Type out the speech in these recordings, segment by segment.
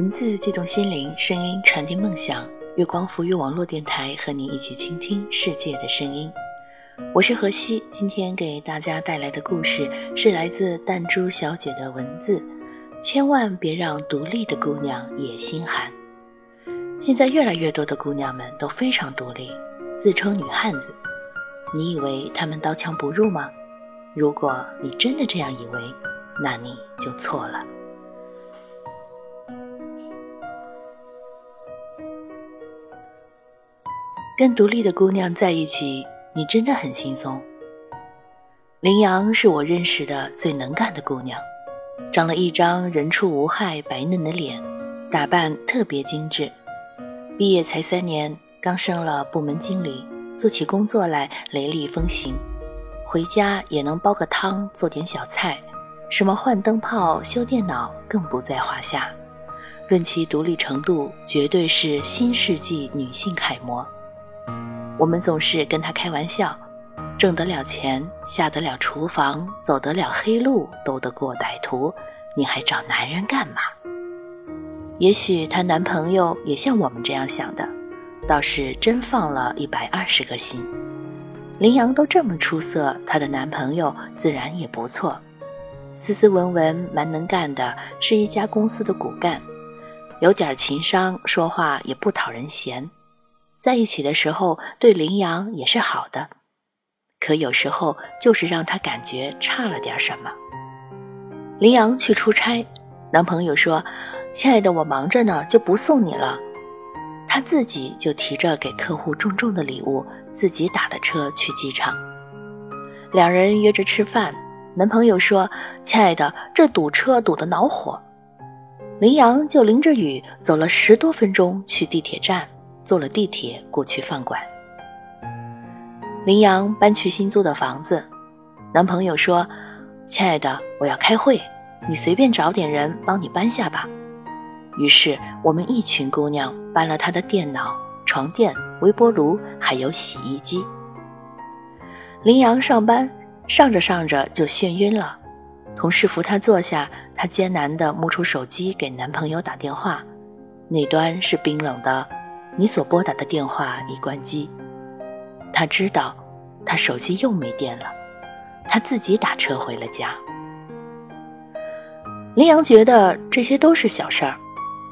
文字激动心灵，声音传递梦想。月光浮育网络电台和你一起倾听世界的声音。我是何西，今天给大家带来的故事是来自弹珠小姐的文字。千万别让独立的姑娘也心寒。现在越来越多的姑娘们都非常独立，自称女汉子。你以为她们刀枪不入吗？如果你真的这样以为，那你就错了。跟独立的姑娘在一起，你真的很轻松。羚羊是我认识的最能干的姑娘，长了一张人畜无害、白嫩的脸，打扮特别精致。毕业才三年，刚升了部门经理，做起工作来雷厉风行，回家也能煲个汤，做点小菜，什么换灯泡、修电脑更不在话下。论其独立程度，绝对是新世纪女性楷模。我们总是跟他开玩笑，挣得了钱，下得了厨房，走得了黑路，斗得过歹徒，你还找男人干嘛？也许她男朋友也像我们这样想的，倒是真放了一百二十个心。林羊都这么出色，她的男朋友自然也不错，斯斯文文，蛮能干的，是一家公司的骨干，有点情商，说话也不讨人嫌。在一起的时候，对羚羊也是好的，可有时候就是让他感觉差了点什么。羚羊去出差，男朋友说：“亲爱的，我忙着呢，就不送你了。”他自己就提着给客户重重的礼物，自己打了车去机场。两人约着吃饭，男朋友说：“亲爱的，这堵车堵得恼火。”羚羊就淋着雨走了十多分钟去地铁站。坐了地铁过去饭馆。林阳搬去新租的房子，男朋友说：“亲爱的，我要开会，你随便找点人帮你搬下吧。”于是我们一群姑娘搬了他的电脑、床垫、微波炉，还有洗衣机。林阳上班上着上着就眩晕了，同事扶她坐下，她艰难地摸出手机给男朋友打电话，那端是冰冷的。你所拨打的电话已关机。他知道，他手机又没电了。他自己打车回了家。林阳觉得这些都是小事儿，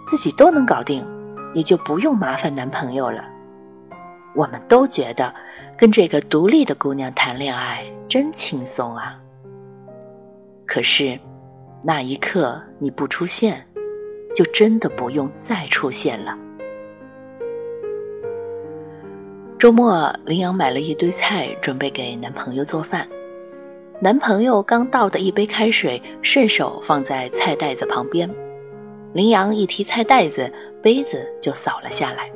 自己都能搞定，也就不用麻烦男朋友了。我们都觉得跟这个独立的姑娘谈恋爱真轻松啊。可是，那一刻你不出现，就真的不用再出现了。周末，林羊买了一堆菜，准备给男朋友做饭。男朋友刚倒的一杯开水，顺手放在菜袋子旁边。林羊一提菜袋子，杯子就扫了下来。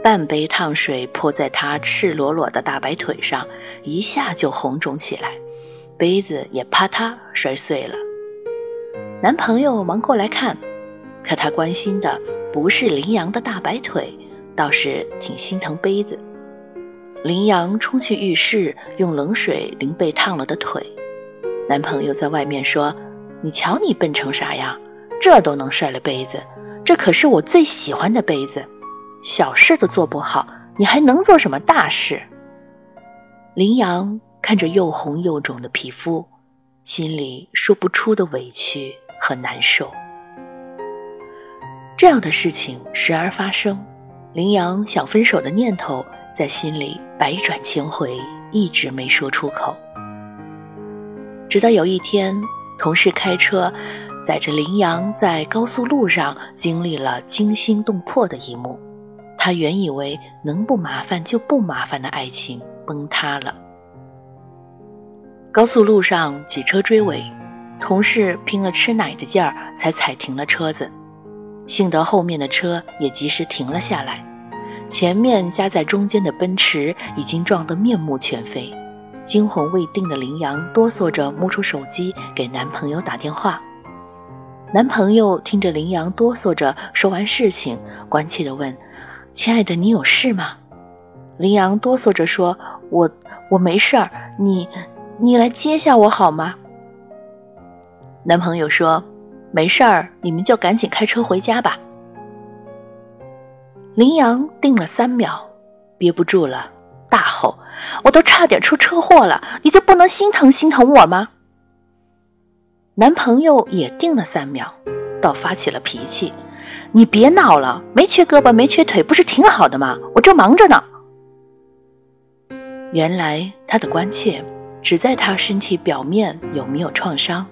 半杯烫水泼在他赤裸裸的大白腿上，一下就红肿起来，杯子也啪嗒摔碎了。男朋友忙过来看，可他关心的不是林羊的大白腿。倒是挺心疼杯子。羚羊冲去浴室，用冷水淋被烫了的腿。男朋友在外面说：“你瞧你笨成啥样，这都能摔了杯子？这可是我最喜欢的杯子，小事都做不好，你还能做什么大事？”羚羊看着又红又肿的皮肤，心里说不出的委屈和难受。这样的事情时而发生。羚羊想分手的念头在心里百转千回，一直没说出口。直到有一天，同事开车载着羚羊在高速路上经历了惊心动魄的一幕，他原以为能不麻烦就不麻烦的爱情崩塌了。高速路上几车追尾，同事拼了吃奶的劲儿才踩停了车子。幸得后面的车也及时停了下来，前面夹在中间的奔驰已经撞得面目全非，惊魂未定的羚羊哆嗦着摸出手机给男朋友打电话。男朋友听着羚羊哆嗦着说完事情，关切地问：“亲爱的，你有事吗？”羚羊哆嗦着说：“我我没事儿，你你来接下我好吗？”男朋友说：“没事儿，你们就赶紧开车回家吧。林阳定了三秒，憋不住了，大吼：“我都差点出车祸了，你就不能心疼心疼我吗？”男朋友也定了三秒，倒发起了脾气：“你别闹了，没缺胳膊没缺腿，不是挺好的吗？我正忙着呢。”原来他的关切只在他身体表面有没有创伤，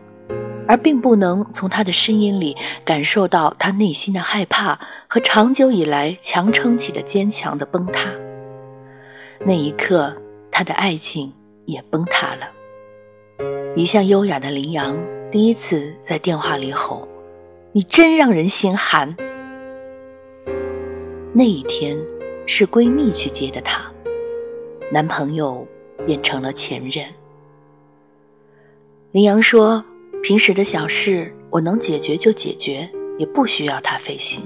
而并不能从他的声音里感受到他内心的害怕和长久以来强撑起的坚强的崩塌。那一刻，他的爱情也崩塌了。一向优雅的林阳第一次在电话里吼：“你真让人心寒。”那一天是闺蜜去接的他。男朋友变成了前任。林阳说：“平时的小事我能解决就解决，也不需要他费心。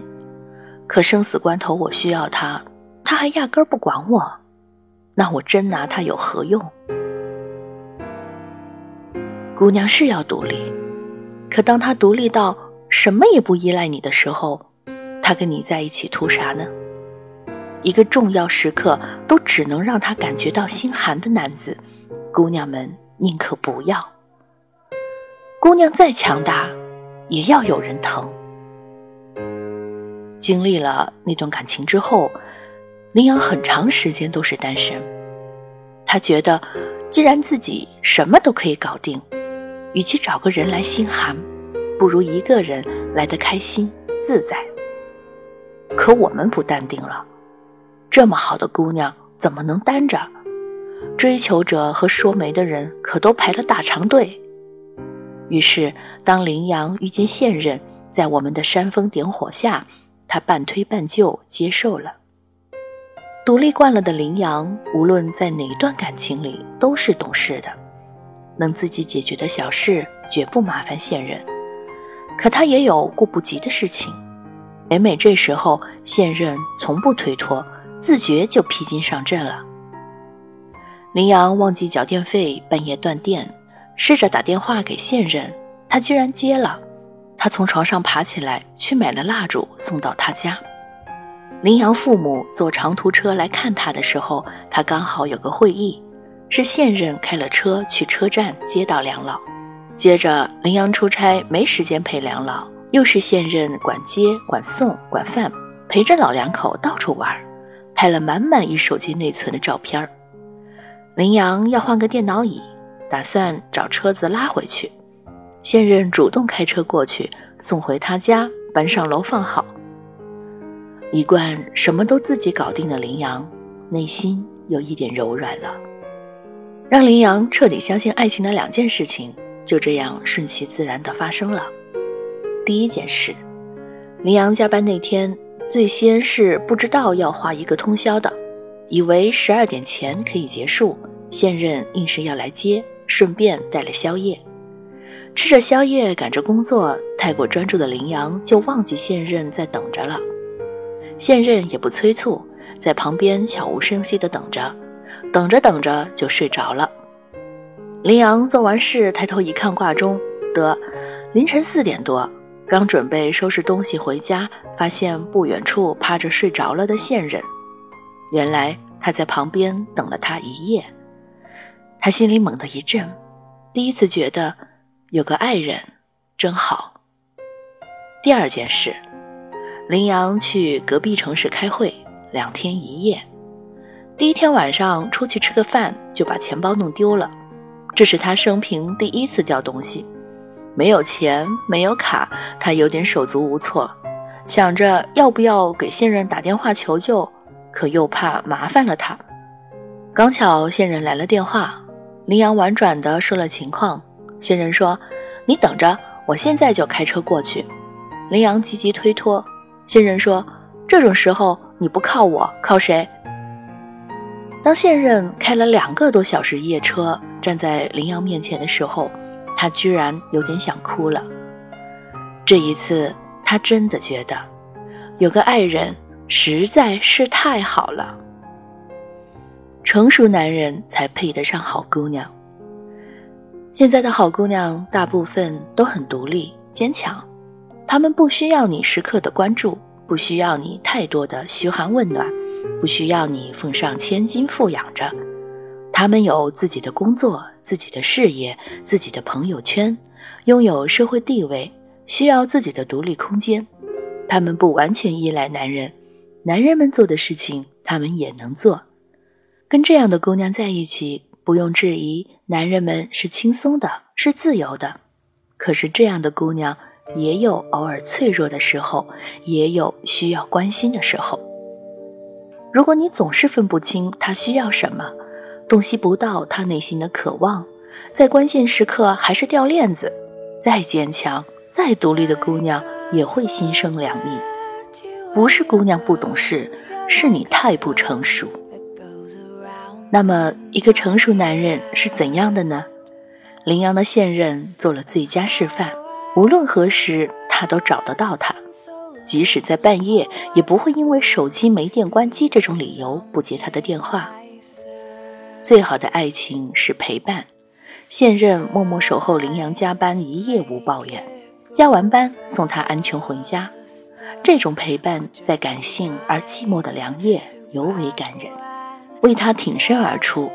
可生死关头我需要他，他还压根儿不管我，那我真拿他有何用？”姑娘是要独立，可当她独立到什么也不依赖你的时候，她跟你在一起图啥呢？一个重要时刻都只能让他感觉到心寒的男子，姑娘们宁可不要。姑娘再强大，也要有人疼。经历了那段感情之后，林阳很长时间都是单身。他觉得，既然自己什么都可以搞定，与其找个人来心寒，不如一个人来得开心自在。可我们不淡定了。这么好的姑娘怎么能单着？追求者和说媒的人可都排了大长队。于是，当林阳遇见现任，在我们的煽风点火下，他半推半就接受了。独立惯了的林阳，无论在哪一段感情里都是懂事的，能自己解决的小事绝不麻烦现任。可他也有顾不及的事情，每每这时候，现任从不推脱。自觉就披荆上阵了。林阳忘记缴电费，半夜断电，试着打电话给现任，他居然接了。他从床上爬起来，去买了蜡烛送到他家。林阳父母坐长途车来看他的时候，他刚好有个会议，是现任开了车去车站接到梁老。接着林阳出差没时间陪梁老，又是现任管接管送管饭，陪着老两口到处玩。拍了满满一手机内存的照片林阳要换个电脑椅，打算找车子拉回去。现任主动开车过去送回他家，搬上楼放好。一贯什么都自己搞定的林阳，内心有一点柔软了。让林阳彻底相信爱情的两件事情，就这样顺其自然地发生了。第一件事，林阳加班那天。最先是不知道要花一个通宵的，以为十二点前可以结束。现任硬是要来接，顺便带了宵夜。吃着宵夜，赶着工作，太过专注的林阳就忘记现任在等着了。现任也不催促，在旁边悄无声息地等着，等着等着就睡着了。林阳做完事，抬头一看挂钟，得凌晨四点多。刚准备收拾东西回家，发现不远处趴着睡着了的现任。原来他在旁边等了他一夜。他心里猛地一震，第一次觉得有个爱人真好。第二件事，林阳去隔壁城市开会，两天一夜。第一天晚上出去吃个饭，就把钱包弄丢了，这是他生平第一次掉东西。没有钱，没有卡，他有点手足无措，想着要不要给现任打电话求救，可又怕麻烦了他。刚巧现任来了电话，林阳婉转地说了情况。现任说：“你等着，我现在就开车过去。”林阳积极推脱。现任说：“这种时候你不靠我，靠谁？”当现任开了两个多小时夜车，站在林阳面前的时候。他居然有点想哭了。这一次，他真的觉得有个爱人实在是太好了。成熟男人才配得上好姑娘。现在的好姑娘大部分都很独立坚强，他们不需要你时刻的关注，不需要你太多的嘘寒问暖，不需要你奉上千金富养着。他们有自己的工作、自己的事业、自己的朋友圈，拥有社会地位，需要自己的独立空间。他们不完全依赖男人，男人们做的事情，他们也能做。跟这样的姑娘在一起，不用质疑，男人们是轻松的，是自由的。可是这样的姑娘也有偶尔脆弱的时候，也有需要关心的时候。如果你总是分不清她需要什么，洞悉不到她内心的渴望，在关键时刻还是掉链子，再坚强、再独立的姑娘也会心生凉意。不是姑娘不懂事，是你太不成熟。那么，一个成熟男人是怎样的呢？羚羊的现任做了最佳示范，无论何时他都找得到他，即使在半夜，也不会因为手机没电关机这种理由不接他的电话。最好的爱情是陪伴，现任默默守候羚羊加班一夜无抱怨，加完班送他安全回家，这种陪伴在感性而寂寞的良夜尤为感人。为他挺身而出，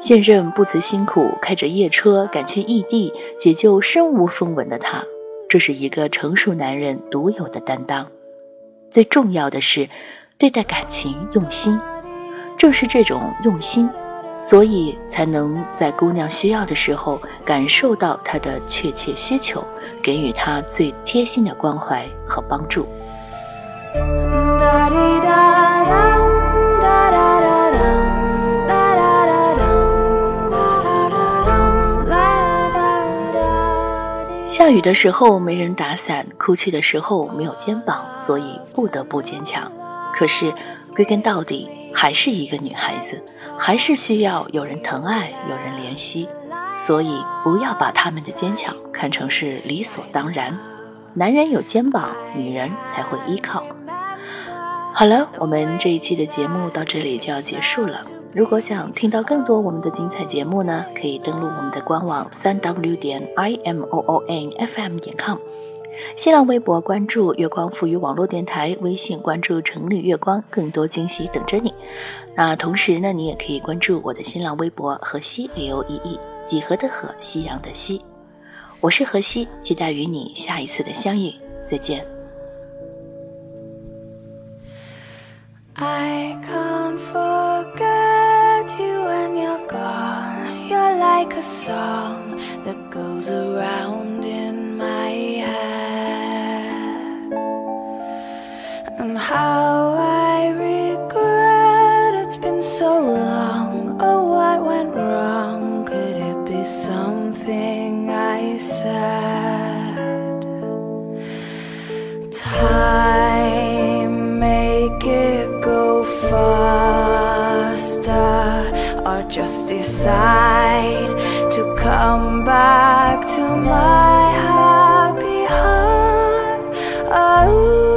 现任不辞辛苦开着夜车赶去异地解救身无分文的他，这是一个成熟男人独有的担当。最重要的是，对待感情用心。正是这种用心，所以才能在姑娘需要的时候感受到她的确切需求，给予她最贴心的关怀和帮助。下雨的时候没人打伞，哭泣的时候没有肩膀，所以不得不坚强。可是归根到底还是一个女孩子，还是需要有人疼爱，有人怜惜。所以不要把他们的坚强看成是理所当然。男人有肩膀，女人才会依靠。好了，我们这一期的节目到这里就要结束了。如果想听到更多我们的精彩节目呢，可以登录我们的官网三 w 点 i m o o n f m 点 com，新浪微博关注月光赋予网络电台，微信关注城里月光，更多惊喜等着你。那同时呢，你也可以关注我的新浪微博河西 l e e 几何的河，夕阳的西，我是河西，期待与你下一次的相遇，再见。Like a song that goes around just decide to come back to my happy heart. Oh.